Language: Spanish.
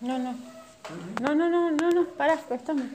No, no. No, no, no, no, no, pará, préstame.